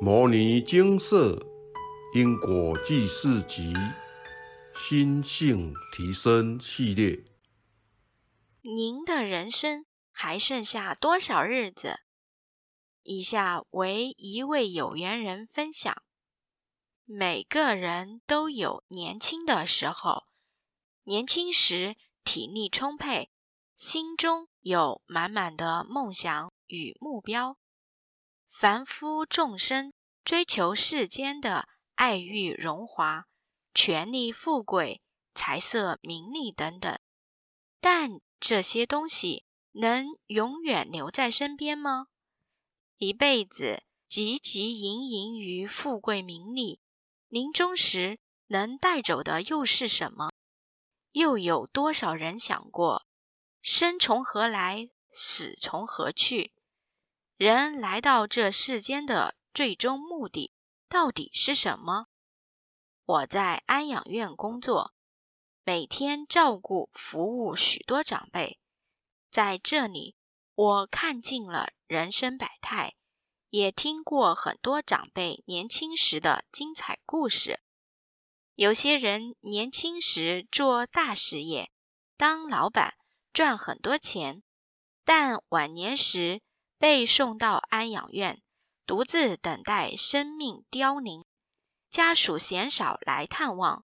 摩尼精舍因果记事集心性提升系列。您的人生还剩下多少日子？以下为一位有缘人分享：每个人都有年轻的时候，年轻时体力充沛，心中有满满的梦想与目标。凡夫众生追求世间的爱欲荣华、权力富贵、财色名利等等，但这些东西能永远留在身边吗？一辈子汲汲营营于富贵名利，临终时能带走的又是什么？又有多少人想过，生从何来，死从何去？人来到这世间的最终目的到底是什么？我在安养院工作，每天照顾服务许多长辈，在这里我看尽了人生百态，也听过很多长辈年轻时的精彩故事。有些人年轻时做大事业，当老板赚很多钱，但晚年时。被送到安养院，独自等待生命凋零，家属鲜少来探望。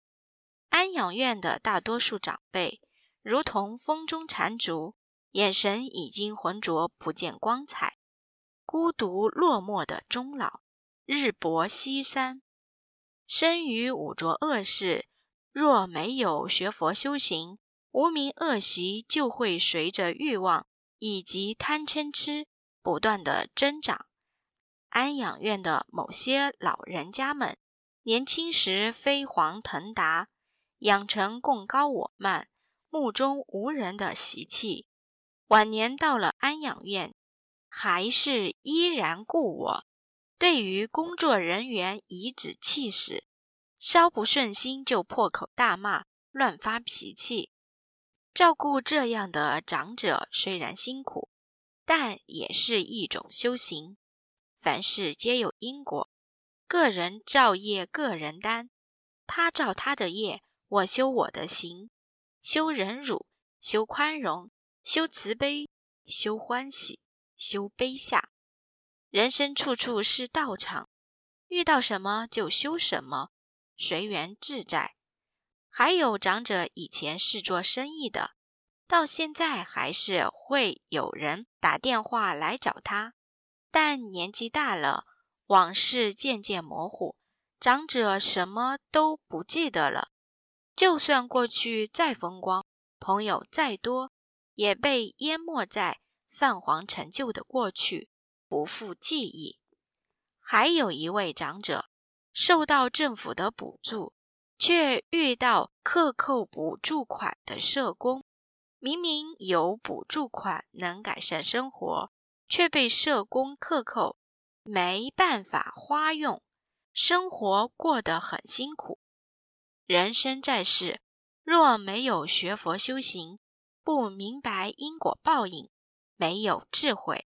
安养院的大多数长辈如同风中残烛，眼神已经浑浊，不见光彩，孤独落寞的终老，日薄西山。生于五浊恶世，若没有学佛修行，无名恶习就会随着欲望以及贪嗔痴。不断的增长。安养院的某些老人家们，年轻时飞黄腾达，养成贡高我慢、目中无人的习气；晚年到了安养院，还是依然故我。对于工作人员颐指气使，稍不顺心就破口大骂、乱发脾气。照顾这样的长者虽然辛苦。但也是一种修行。凡事皆有因果，个人造业，个人担。他造他的业，我修我的行。修忍辱，修宽容，修慈悲，修欢喜，修悲下。人生处处是道场，遇到什么就修什么，随缘自在。还有长者以前是做生意的。到现在还是会有人打电话来找他，但年纪大了，往事渐渐模糊，长者什么都不记得了。就算过去再风光，朋友再多，也被淹没在泛黄陈旧的过去，不复记忆。还有一位长者，受到政府的补助，却遇到克扣补助款的社工。明明有补助款能改善生活，却被社工克扣，没办法花用，生活过得很辛苦。人生在世，若没有学佛修行，不明白因果报应，没有智慧，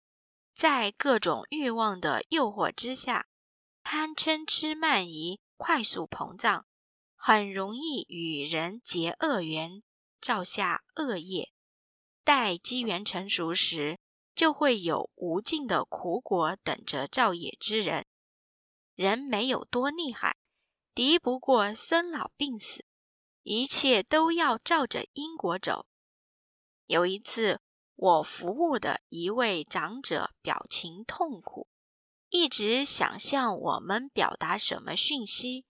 在各种欲望的诱惑之下，贪嗔痴慢疑快速膨胀，很容易与人结恶缘。造下恶业，待机缘成熟时，就会有无尽的苦果等着造业之人。人没有多厉害，敌不过生老病死，一切都要照着因果走。有一次，我服务的一位长者表情痛苦，一直想向我们表达什么讯息，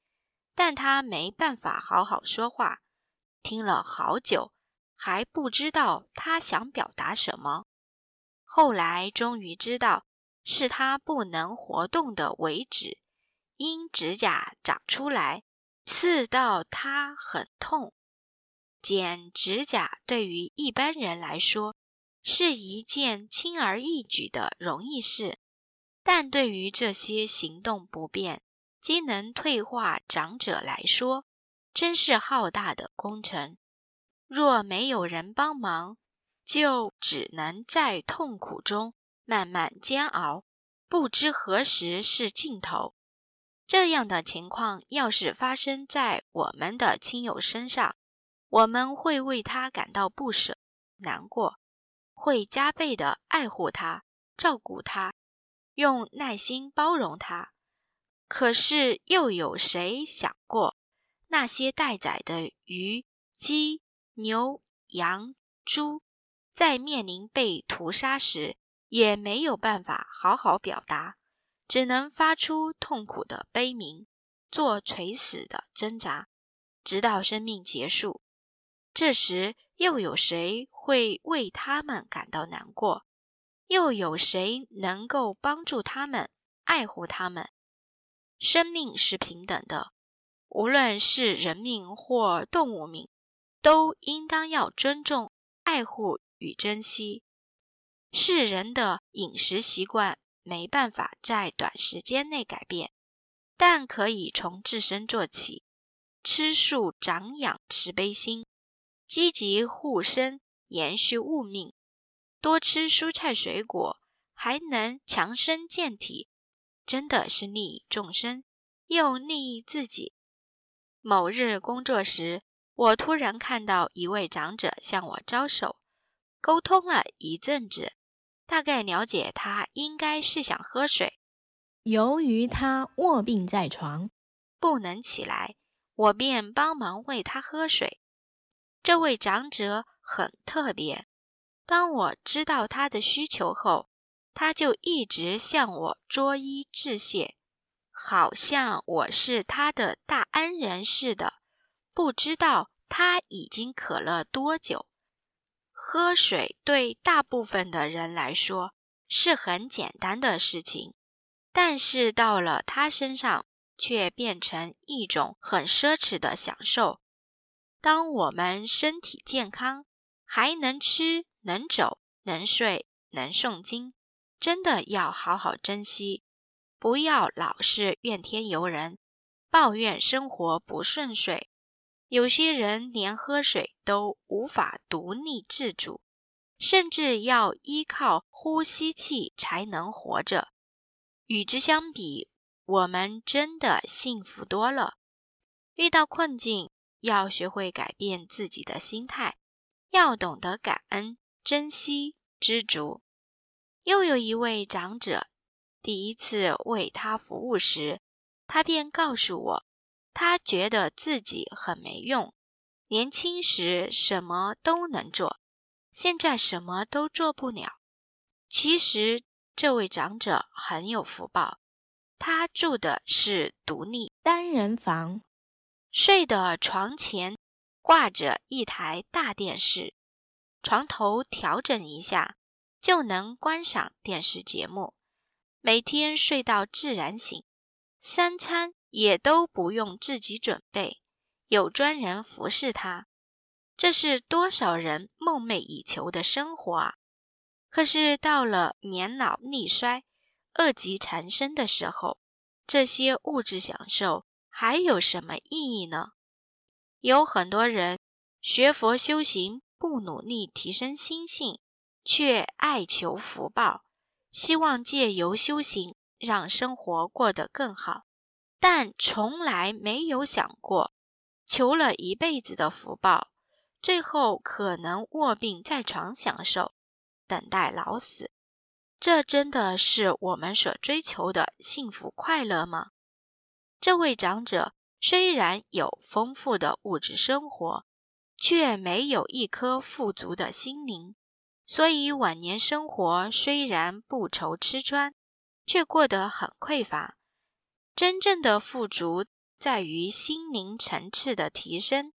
但他没办法好好说话。听了好久，还不知道他想表达什么。后来终于知道，是他不能活动的尾指，因指甲长出来，刺到他很痛。剪指甲对于一般人来说是一件轻而易举的容易事，但对于这些行动不便、机能退化长者来说，真是浩大的工程，若没有人帮忙，就只能在痛苦中慢慢煎熬，不知何时是尽头。这样的情况要是发生在我们的亲友身上，我们会为他感到不舍、难过，会加倍的爱护他、照顾他，用耐心包容他。可是，又有谁想过，那些待宰的鱼、鸡、牛、羊、猪，在面临被屠杀时，也没有办法好好表达？只能发出痛苦的悲鸣，做垂死的挣扎，直到生命结束。这时，又有谁会为他们感到难过？又有谁能够帮助他们、爱护他们？生命是平等的，无论是人命或动物命，都应当要尊重、爱护与珍惜。世人的饮食习惯。没办法在短时间内改变，但可以从自身做起，吃素长养慈悲心，积极护身延续物命，多吃蔬菜水果，还能强身健体，真的是利益众生，又利益自己。某日工作时，我突然看到一位长者向我招手，沟通了一阵子。大概了解他应该是想喝水。由于他卧病在床，不能起来，我便帮忙喂他喝水。这位长者很特别，当我知道他的需求后，他就一直向我作揖致谢，好像我是他的大恩人似的。不知道他已经渴了多久。喝水对大部分的人来说是很简单的事情，但是到了他身上却变成一种很奢侈的享受。当我们身体健康，还能吃、能走、能睡、能诵经，真的要好好珍惜，不要老是怨天尤人，抱怨生活不顺遂。有些人连喝水都无法独立自主，甚至要依靠呼吸器才能活着。与之相比，我们真的幸福多了。遇到困境，要学会改变自己的心态，要懂得感恩、珍惜、知足。又有一位长者，第一次为他服务时，他便告诉我。他觉得自己很没用，年轻时什么都能做，现在什么都做不了。其实这位长者很有福报，他住的是独立单人房，睡的床前挂着一台大电视，床头调整一下就能观赏电视节目，每天睡到自然醒，三餐。也都不用自己准备，有专人服侍他，这是多少人梦寐以求的生活啊！可是到了年老力衰、恶疾缠身的时候，这些物质享受还有什么意义呢？有很多人学佛修行，不努力提升心性，却爱求福报，希望借由修行让生活过得更好。但从来没有想过，求了一辈子的福报，最后可能卧病在床享受，等待老死。这真的是我们所追求的幸福快乐吗？这位长者虽然有丰富的物质生活，却没有一颗富足的心灵，所以晚年生活虽然不愁吃穿，却过得很匮乏。真正的富足在于心灵层次的提升，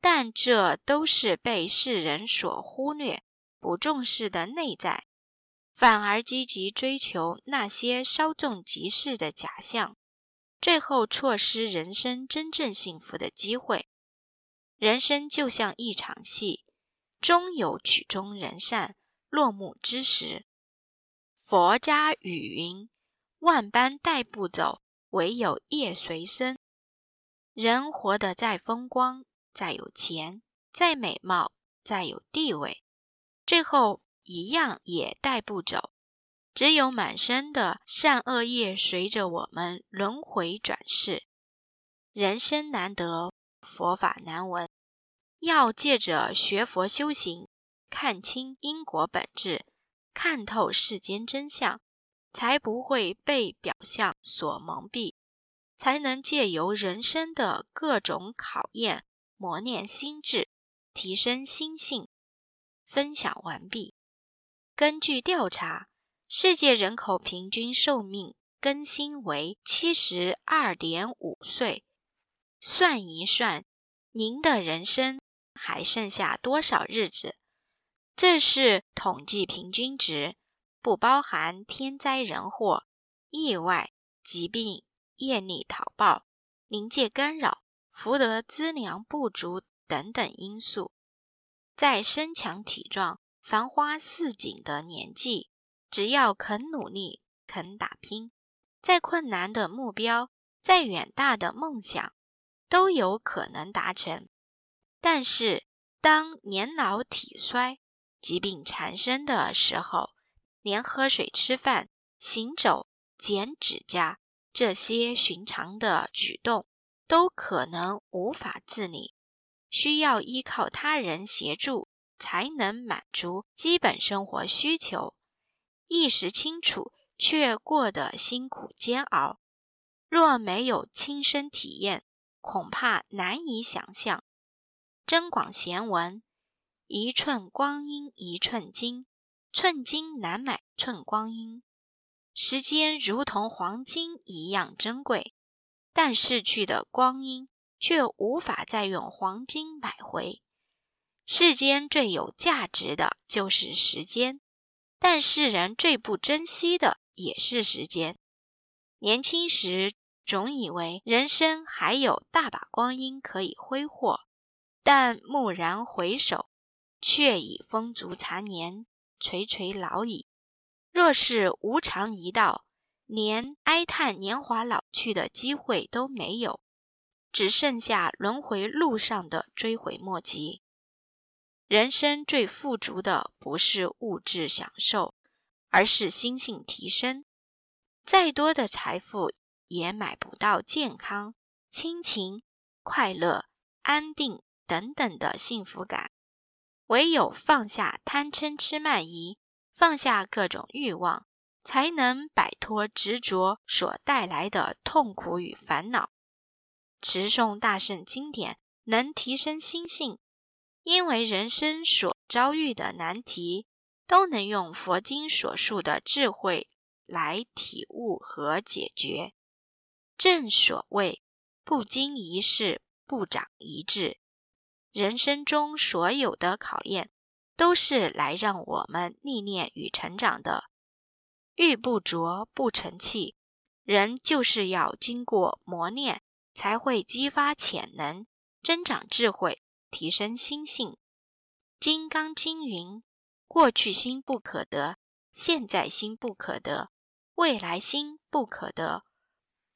但这都是被世人所忽略、不重视的内在，反而积极追求那些稍纵即逝的假象，最后错失人生真正幸福的机会。人生就像一场戏，终有曲终人散、落幕之时。佛家语云：“万般带不走。”唯有业随身。人活得再风光、再有钱、再美貌、再有地位，最后一样也带不走，只有满身的善恶业随着我们轮回转世。人生难得，佛法难闻，要借着学佛修行，看清因果本质，看透世间真相，才不会被表象所蒙蔽。才能借由人生的各种考验磨练心智，提升心性。分享完毕。根据调查，世界人口平均寿命更新为七十二点五岁。算一算，您的人生还剩下多少日子？这是统计平均值，不包含天灾人祸、意外、疾病。业力讨报、临界干扰、福德资粮不足等等因素，在身强体壮、繁花似锦的年纪，只要肯努力、肯打拼，再困难的目标、再远大的梦想，都有可能达成。但是，当年老体衰、疾病缠身的时候，连喝水、吃饭、行走、剪指甲。这些寻常的举动都可能无法自理，需要依靠他人协助才能满足基本生活需求。意识清楚却过得辛苦煎熬，若没有亲身体验，恐怕难以想象。增广贤文：一寸光阴一寸金，寸金难买寸光阴。时间如同黄金一样珍贵，但逝去的光阴却无法再用黄金买回。世间最有价值的就是时间，但世人最不珍惜的也是时间。年轻时总以为人生还有大把光阴可以挥霍，但蓦然回首，却已风烛残年，垂垂老矣。若是无常一到，连哀叹年华老去的机会都没有，只剩下轮回路上的追悔莫及。人生最富足的不是物质享受，而是心性提升。再多的财富也买不到健康、亲情、快乐、安定等等的幸福感。唯有放下贪嗔痴慢疑。放下各种欲望，才能摆脱执着所带来的痛苦与烦恼。持诵大圣经典能提升心性，因为人生所遭遇的难题，都能用佛经所述的智慧来体悟和解决。正所谓不经一事不长一智，人生中所有的考验。都是来让我们历练与成长的。玉不琢不成器，人就是要经过磨练，才会激发潜能、增长智慧、提升心性。《金刚经》云：“过去心不可得，现在心不可得，未来心不可得。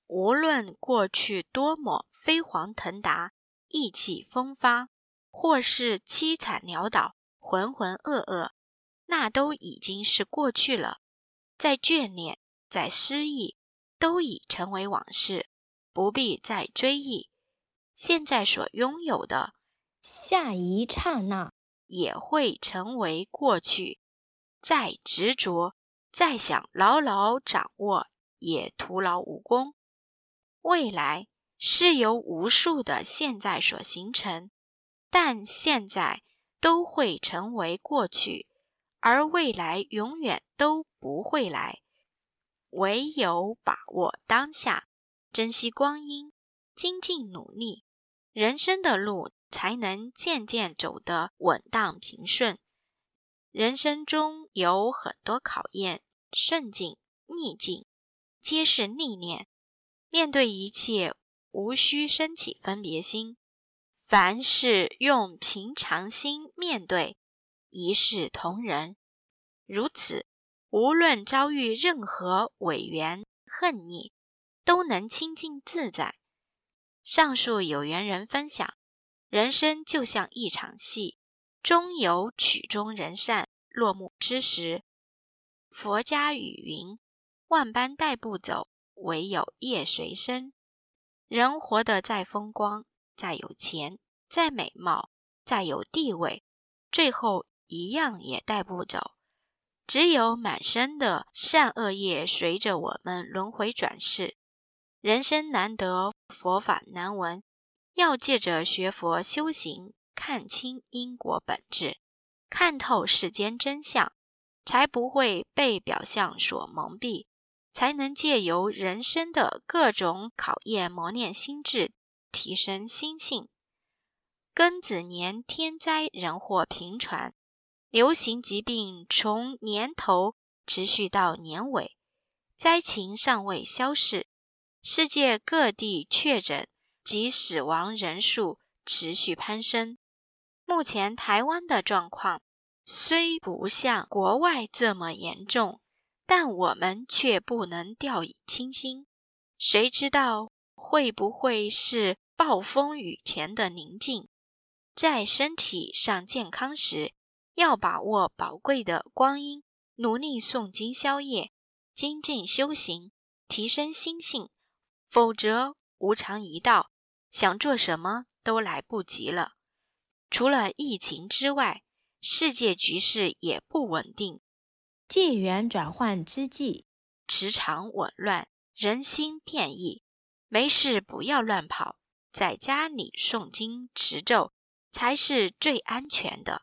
无论过去多么飞黄腾达、意气风发，或是凄惨潦倒。”浑浑噩噩，那都已经是过去了。再眷恋，再失意，都已成为往事，不必再追忆。现在所拥有的，下一刹那也会成为过去。再执着，再想牢牢掌握，也徒劳无功。未来是由无数的现在所形成，但现在。都会成为过去，而未来永远都不会来。唯有把握当下，珍惜光阴，精进努力，人生的路才能渐渐走得稳当平顺。人生中有很多考验，顺境逆境皆是历练。面对一切，无需升起分别心。凡事用平常心面对，一视同仁。如此，无论遭遇任何委缘恨逆，都能清净自在。上述有缘人分享：人生就像一场戏，终有曲终人散、落幕之时。佛家语云：“万般带不走，唯有业随身。”人活得再风光、再有钱、再美貌、再有地位，最后一样也带不走。只有满身的善恶业随着我们轮回转世。人生难得，佛法难闻，要借着学佛修行，看清因果本质，看透世间真相。才不会被表象所蒙蔽，才能借由人生的各种考验磨练心智，提升心性。庚子年天灾人祸频传，流行疾病从年头持续到年尾，灾情尚未消逝，世界各地确诊及死亡人数持续攀升。目前台湾的状况。虽不像国外这么严重，但我们却不能掉以轻心。谁知道会不会是暴风雨前的宁静？在身体上健康时，要把握宝贵的光阴，努力诵经消业，精进修行，提升心性。否则，无常一到，想做什么都来不及了。除了疫情之外，世界局势也不稳定，纪元转换之际，磁场紊乱，人心变异。没事不要乱跑，在家里诵经持咒才是最安全的。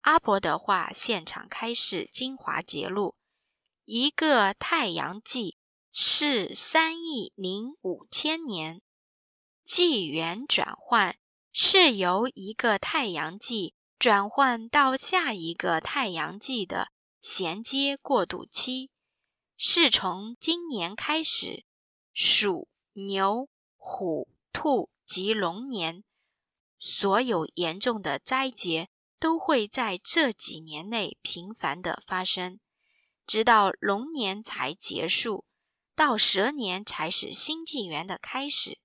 阿婆的话现场开示精华节录：一个太阳纪是三亿零五千年，纪元转换是由一个太阳纪。转换到下一个太阳纪的衔接过渡期，是从今年开始，鼠、牛、虎、兔及龙年，所有严重的灾劫都会在这几年内频繁的发生，直到龙年才结束，到蛇年才是新纪元的开始。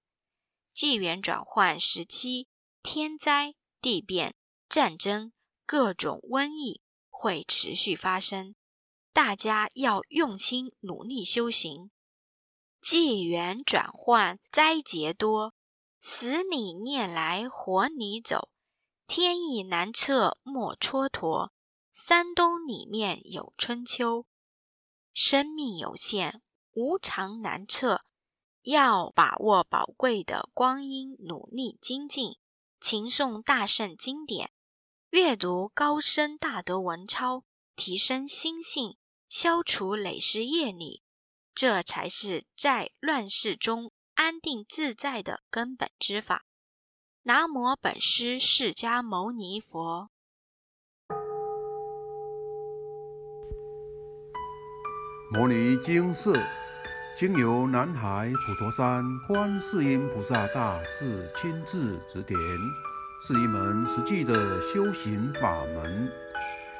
纪元转换时期，天灾地变。战争、各种瘟疫会持续发生，大家要用心努力修行。纪元转换，灾劫多，死里念来活里走，天意难测莫蹉跎。山东里面有春秋，生命有限，无常难测，要把握宝贵的光阴，努力精进，勤诵大圣经典。阅读高深大德文钞，提升心性，消除累世业力，这才是在乱世中安定自在的根本之法。南无本师释迦牟尼佛。摩尼经寺经由南海普陀山观世音菩萨大士亲自指点。是一门实际的修行法门，